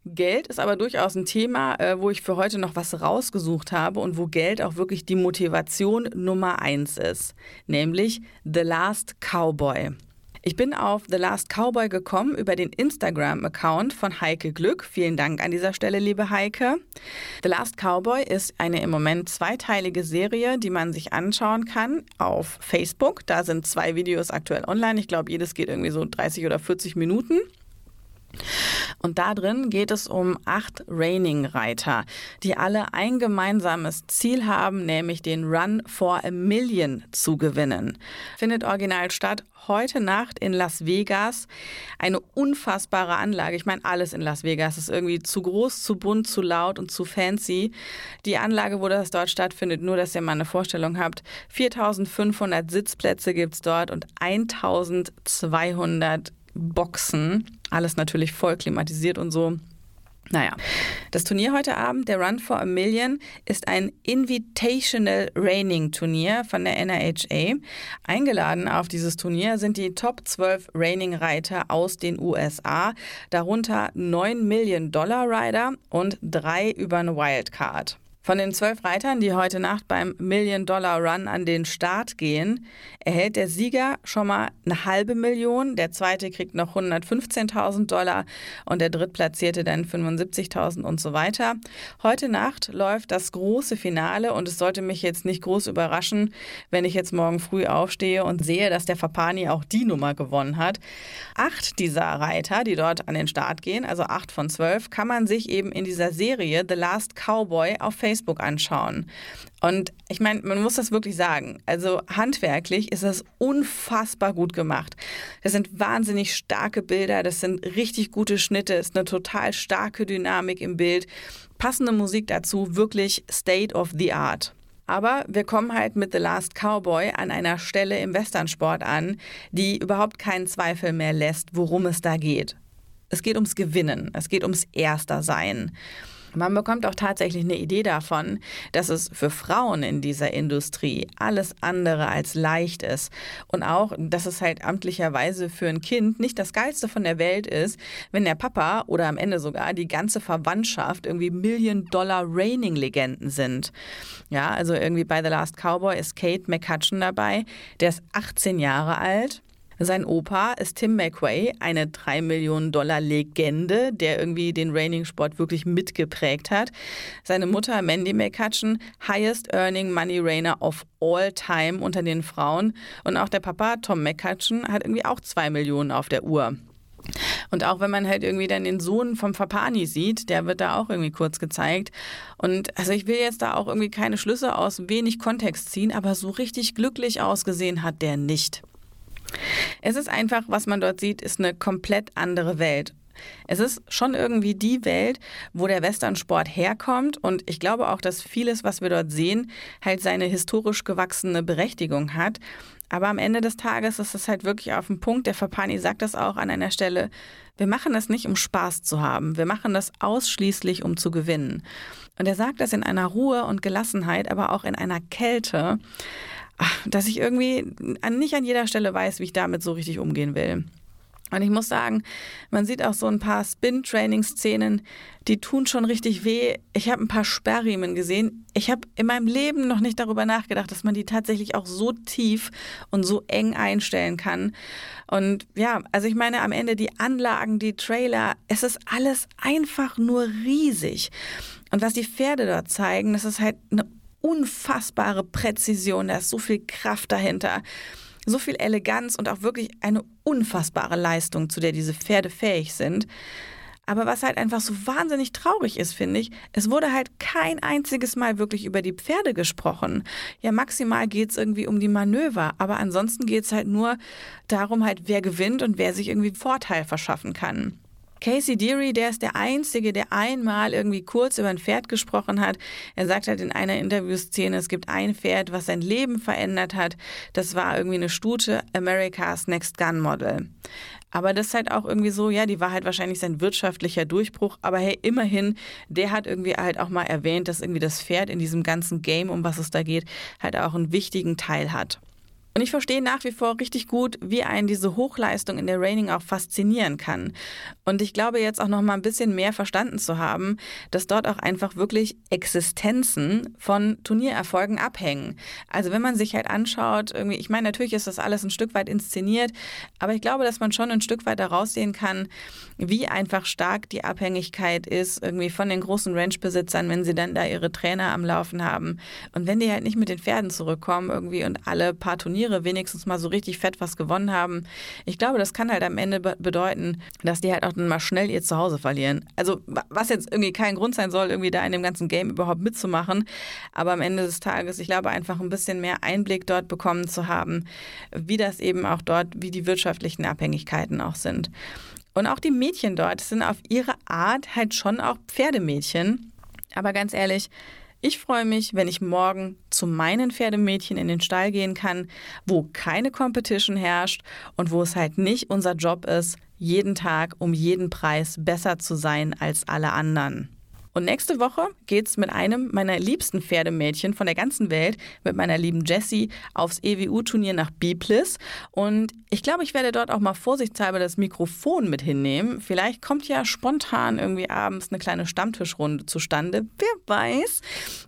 Geld ist aber durchaus ein Thema, äh, wo ich für heute noch was rausgesucht habe und wo Geld auch wirklich die Motivation Nummer eins ist, nämlich The Last Cowboy. Ich bin auf The Last Cowboy gekommen über den Instagram-Account von Heike Glück. Vielen Dank an dieser Stelle, liebe Heike. The Last Cowboy ist eine im Moment zweiteilige Serie, die man sich anschauen kann auf Facebook. Da sind zwei Videos aktuell online. Ich glaube, jedes geht irgendwie so 30 oder 40 Minuten. Und da drin geht es um acht Raining-Reiter, die alle ein gemeinsames Ziel haben, nämlich den Run for a Million zu gewinnen. Findet original statt heute Nacht in Las Vegas. Eine unfassbare Anlage. Ich meine, alles in Las Vegas ist irgendwie zu groß, zu bunt, zu laut und zu fancy. Die Anlage, wo das dort stattfindet, nur dass ihr mal eine Vorstellung habt, 4500 Sitzplätze gibt es dort und 1200 Boxen. Alles natürlich voll klimatisiert und so. Naja, das Turnier heute Abend, der Run for a Million, ist ein Invitational Raining Turnier von der NRHA. Eingeladen auf dieses Turnier sind die Top 12 Raining-Reiter aus den USA, darunter 9 Million Dollar Rider und drei über eine Wildcard. Von den zwölf Reitern, die heute Nacht beim Million Dollar Run an den Start gehen, erhält der Sieger schon mal eine halbe Million, der zweite kriegt noch 115.000 Dollar und der drittplatzierte dann 75.000 und so weiter. Heute Nacht läuft das große Finale und es sollte mich jetzt nicht groß überraschen, wenn ich jetzt morgen früh aufstehe und sehe, dass der Fapani auch die Nummer gewonnen hat. Acht dieser Reiter, die dort an den Start gehen, also acht von zwölf, kann man sich eben in dieser Serie The Last Cowboy auf Facebook Facebook anschauen. Und ich meine, man muss das wirklich sagen. Also handwerklich ist das unfassbar gut gemacht. Das sind wahnsinnig starke Bilder, das sind richtig gute Schnitte, ist eine total starke Dynamik im Bild. Passende Musik dazu, wirklich State of the Art. Aber wir kommen halt mit The Last Cowboy an einer Stelle im Westernsport an, die überhaupt keinen Zweifel mehr lässt, worum es da geht. Es geht ums Gewinnen, es geht ums Erster-Sein. Man bekommt auch tatsächlich eine Idee davon, dass es für Frauen in dieser Industrie alles andere als leicht ist. Und auch, dass es halt amtlicherweise für ein Kind nicht das Geilste von der Welt ist, wenn der Papa oder am Ende sogar die ganze Verwandtschaft irgendwie Million-Dollar-Raining-Legenden sind. Ja, also irgendwie bei The Last Cowboy ist Kate McCutcheon dabei. Der ist 18 Jahre alt sein Opa ist Tim McQuay, eine 3 Millionen Dollar Legende, der irgendwie den Raining-Sport wirklich mitgeprägt hat. Seine Mutter Mandy McCutcheon, highest earning money rainer of all time unter den Frauen. Und auch der Papa Tom McCutcheon hat irgendwie auch 2 Millionen auf der Uhr. Und auch wenn man halt irgendwie dann den Sohn vom Fapani sieht, der wird da auch irgendwie kurz gezeigt. Und also ich will jetzt da auch irgendwie keine Schlüsse aus wenig Kontext ziehen, aber so richtig glücklich ausgesehen hat der nicht. Es ist einfach, was man dort sieht, ist eine komplett andere Welt. Es ist schon irgendwie die Welt, wo der Westernsport herkommt und ich glaube auch, dass vieles, was wir dort sehen, halt seine historisch gewachsene Berechtigung hat. Aber am Ende des Tages ist es halt wirklich auf den Punkt. Der Fapani sagt das auch an einer Stelle. Wir machen das nicht, um Spaß zu haben. Wir machen das ausschließlich, um zu gewinnen. Und er sagt das in einer Ruhe und Gelassenheit, aber auch in einer Kälte dass ich irgendwie nicht an jeder Stelle weiß, wie ich damit so richtig umgehen will. Und ich muss sagen, man sieht auch so ein paar Spin-Training-Szenen, die tun schon richtig weh. Ich habe ein paar Sperrriemen gesehen. Ich habe in meinem Leben noch nicht darüber nachgedacht, dass man die tatsächlich auch so tief und so eng einstellen kann. Und ja, also ich meine, am Ende die Anlagen, die Trailer, es ist alles einfach nur riesig. Und was die Pferde dort zeigen, das ist halt eine unfassbare Präzision, da ist so viel Kraft dahinter, so viel Eleganz und auch wirklich eine unfassbare Leistung, zu der diese Pferde fähig sind. Aber was halt einfach so wahnsinnig traurig ist, finde ich, es wurde halt kein einziges Mal wirklich über die Pferde gesprochen. Ja, maximal geht es irgendwie um die Manöver, aber ansonsten geht es halt nur darum, halt, wer gewinnt und wer sich irgendwie Vorteil verschaffen kann. Casey Deary, der ist der Einzige, der einmal irgendwie kurz über ein Pferd gesprochen hat. Er sagt halt in einer Interviewszene, es gibt ein Pferd, was sein Leben verändert hat. Das war irgendwie eine Stute, America's Next Gun Model. Aber das ist halt auch irgendwie so, ja, die war halt wahrscheinlich sein wirtschaftlicher Durchbruch. Aber hey, immerhin, der hat irgendwie halt auch mal erwähnt, dass irgendwie das Pferd in diesem ganzen Game, um was es da geht, halt auch einen wichtigen Teil hat. Und ich verstehe nach wie vor richtig gut, wie einen diese Hochleistung in der Raining auch faszinieren kann. Und ich glaube jetzt auch noch mal ein bisschen mehr verstanden zu haben, dass dort auch einfach wirklich Existenzen von Turniererfolgen abhängen. Also wenn man sich halt anschaut, irgendwie, ich meine, natürlich ist das alles ein Stück weit inszeniert, aber ich glaube, dass man schon ein Stück weit daraus sehen kann, wie einfach stark die Abhängigkeit ist, irgendwie von den großen Ranchbesitzern, wenn sie dann da ihre Trainer am Laufen haben. Und wenn die halt nicht mit den Pferden zurückkommen irgendwie und alle paar Turniere Turniere wenigstens mal so richtig fett was gewonnen haben. Ich glaube, das kann halt am Ende bedeuten, dass die halt auch dann mal schnell ihr Zuhause verlieren. Also was jetzt irgendwie kein Grund sein soll, irgendwie da in dem ganzen Game überhaupt mitzumachen. Aber am Ende des Tages, ich glaube, einfach ein bisschen mehr Einblick dort bekommen zu haben, wie das eben auch dort, wie die wirtschaftlichen Abhängigkeiten auch sind. Und auch die Mädchen dort sind auf ihre Art halt schon auch Pferdemädchen. Aber ganz ehrlich, ich freue mich, wenn ich morgen zu meinen Pferdemädchen in den Stall gehen kann, wo keine Competition herrscht und wo es halt nicht unser Job ist, jeden Tag um jeden Preis besser zu sein als alle anderen. Und nächste Woche geht es mit einem meiner liebsten Pferdemädchen von der ganzen Welt, mit meiner lieben Jessie, aufs EWU-Turnier nach Biblis. Und ich glaube, ich werde dort auch mal vorsichtshalber das Mikrofon mit hinnehmen. Vielleicht kommt ja spontan irgendwie abends eine kleine Stammtischrunde zustande. Wer weiß.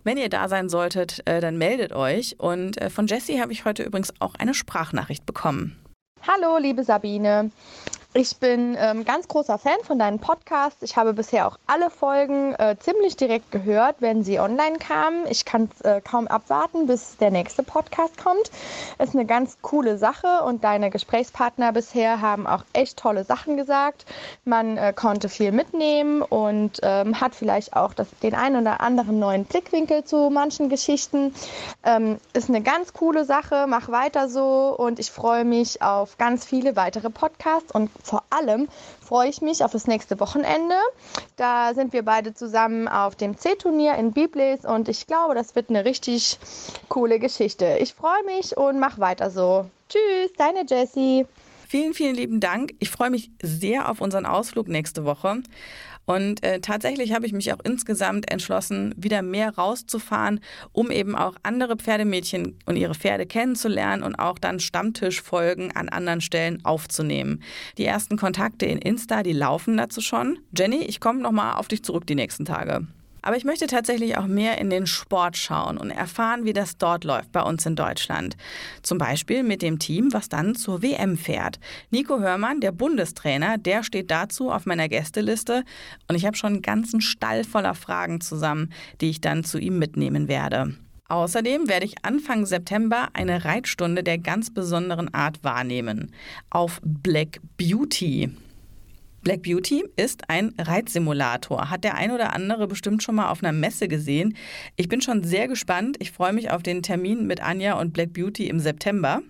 Wenn ihr da sein solltet, äh, dann meldet euch. Und äh, von Jessie habe ich heute übrigens auch eine Sprachnachricht bekommen. Hallo, liebe Sabine. Ich bin ähm, ganz großer Fan von deinen Podcasts. Ich habe bisher auch alle Folgen äh, ziemlich direkt gehört, wenn sie online kamen. Ich kann es äh, kaum abwarten, bis der nächste Podcast kommt. Ist eine ganz coole Sache und deine Gesprächspartner bisher haben auch echt tolle Sachen gesagt. Man äh, konnte viel mitnehmen und ähm, hat vielleicht auch das, den einen oder anderen neuen Blickwinkel zu manchen Geschichten. Ähm, ist eine ganz coole Sache. Mach weiter so und ich freue mich auf ganz viele weitere Podcasts und vor allem freue ich mich auf das nächste Wochenende. Da sind wir beide zusammen auf dem C-Turnier in Biblis und ich glaube, das wird eine richtig coole Geschichte. Ich freue mich und mach weiter so. Tschüss, deine Jessie. Vielen, vielen lieben Dank. Ich freue mich sehr auf unseren Ausflug nächste Woche. Und äh, tatsächlich habe ich mich auch insgesamt entschlossen, wieder mehr rauszufahren, um eben auch andere Pferdemädchen und ihre Pferde kennenzulernen und auch dann Stammtischfolgen an anderen Stellen aufzunehmen. Die ersten Kontakte in Insta, die laufen dazu schon. Jenny, ich komme nochmal auf dich zurück die nächsten Tage. Aber ich möchte tatsächlich auch mehr in den Sport schauen und erfahren, wie das dort läuft bei uns in Deutschland. Zum Beispiel mit dem Team, was dann zur WM fährt. Nico Hörmann, der Bundestrainer, der steht dazu auf meiner Gästeliste und ich habe schon einen ganzen Stall voller Fragen zusammen, die ich dann zu ihm mitnehmen werde. Außerdem werde ich Anfang September eine Reitstunde der ganz besonderen Art wahrnehmen. Auf Black Beauty. Black Beauty ist ein Reitsimulator. Hat der ein oder andere bestimmt schon mal auf einer Messe gesehen. Ich bin schon sehr gespannt. Ich freue mich auf den Termin mit Anja und Black Beauty im September.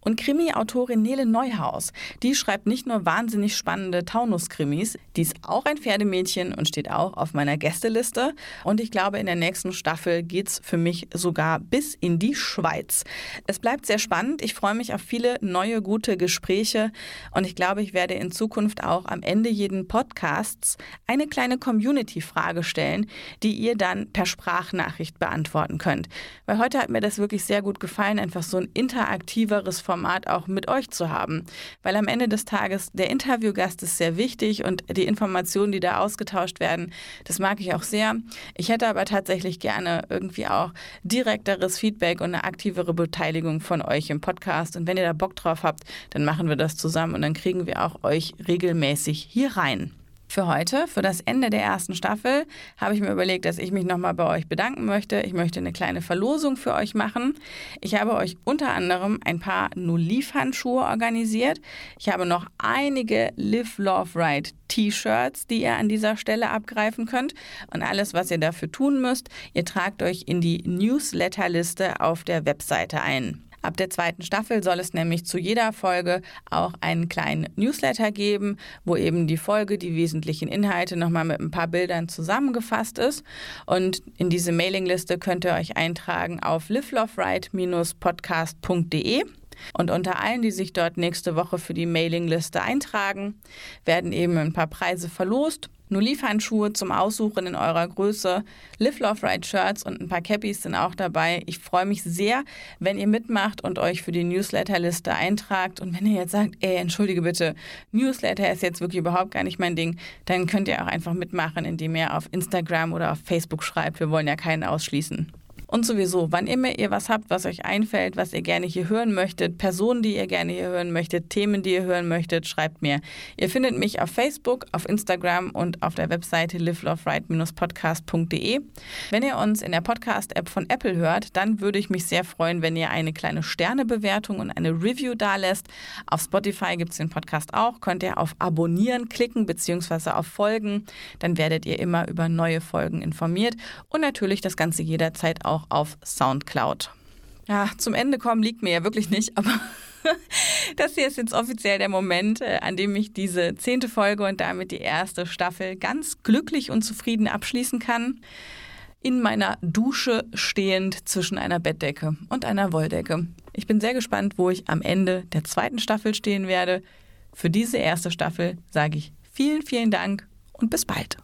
Und Krimi-Autorin Nele Neuhaus, die schreibt nicht nur wahnsinnig spannende Taunus-Krimis, die ist auch ein Pferdemädchen und steht auch auf meiner Gästeliste. Und ich glaube, in der nächsten Staffel geht es für mich sogar bis in die Schweiz. Es bleibt sehr spannend. Ich freue mich auf viele neue, gute Gespräche. Und ich glaube, ich werde in Zukunft auch am Ende jeden Podcasts eine kleine Community-Frage stellen, die ihr dann per Sprachnachricht beantworten könnt. Weil heute hat mir das wirklich sehr gut gefallen, einfach so ein interaktiver interaktiveres Format auch mit euch zu haben. Weil am Ende des Tages der Interviewgast ist sehr wichtig und die Informationen, die da ausgetauscht werden, das mag ich auch sehr. Ich hätte aber tatsächlich gerne irgendwie auch direkteres Feedback und eine aktivere Beteiligung von euch im Podcast. Und wenn ihr da Bock drauf habt, dann machen wir das zusammen und dann kriegen wir auch euch regelmäßig hier rein. Für heute, für das Ende der ersten Staffel, habe ich mir überlegt, dass ich mich nochmal bei euch bedanken möchte. Ich möchte eine kleine Verlosung für euch machen. Ich habe euch unter anderem ein paar No-Leaf-Handschuhe organisiert. Ich habe noch einige Live, Love, Ride T-Shirts, die ihr an dieser Stelle abgreifen könnt. Und alles, was ihr dafür tun müsst, ihr tragt euch in die Newsletterliste auf der Webseite ein. Ab der zweiten Staffel soll es nämlich zu jeder Folge auch einen kleinen Newsletter geben, wo eben die Folge, die wesentlichen Inhalte nochmal mit ein paar Bildern zusammengefasst ist. Und in diese Mailingliste könnt ihr euch eintragen auf liveloveright-podcast.de. Und unter allen, die sich dort nächste Woche für die Mailingliste eintragen, werden eben ein paar Preise verlost. Nur Liefhandschuhe zum Aussuchen in eurer Größe, Live Love Ride Shirts und ein paar Cappies sind auch dabei. Ich freue mich sehr, wenn ihr mitmacht und euch für die Newsletterliste eintragt. Und wenn ihr jetzt sagt, ey, entschuldige bitte, Newsletter ist jetzt wirklich überhaupt gar nicht mein Ding, dann könnt ihr auch einfach mitmachen, indem ihr auf Instagram oder auf Facebook schreibt. Wir wollen ja keinen ausschließen. Und sowieso, wann immer ihr was habt, was euch einfällt, was ihr gerne hier hören möchtet, Personen, die ihr gerne hier hören möchtet, Themen, die ihr hören möchtet, schreibt mir. Ihr findet mich auf Facebook, auf Instagram und auf der Webseite liveloveright-podcast.de. Wenn ihr uns in der Podcast-App von Apple hört, dann würde ich mich sehr freuen, wenn ihr eine kleine Sternebewertung und eine Review dalässt. Auf Spotify gibt es den Podcast auch. Könnt ihr auf Abonnieren klicken bzw. auf Folgen. Dann werdet ihr immer über neue Folgen informiert und natürlich das Ganze jederzeit auch auf Soundcloud. Ja, zum Ende kommen liegt mir ja wirklich nicht, aber das hier ist jetzt offiziell der Moment, äh, an dem ich diese zehnte Folge und damit die erste Staffel ganz glücklich und zufrieden abschließen kann. In meiner Dusche stehend zwischen einer Bettdecke und einer Wolldecke. Ich bin sehr gespannt, wo ich am Ende der zweiten Staffel stehen werde. Für diese erste Staffel sage ich vielen, vielen Dank und bis bald.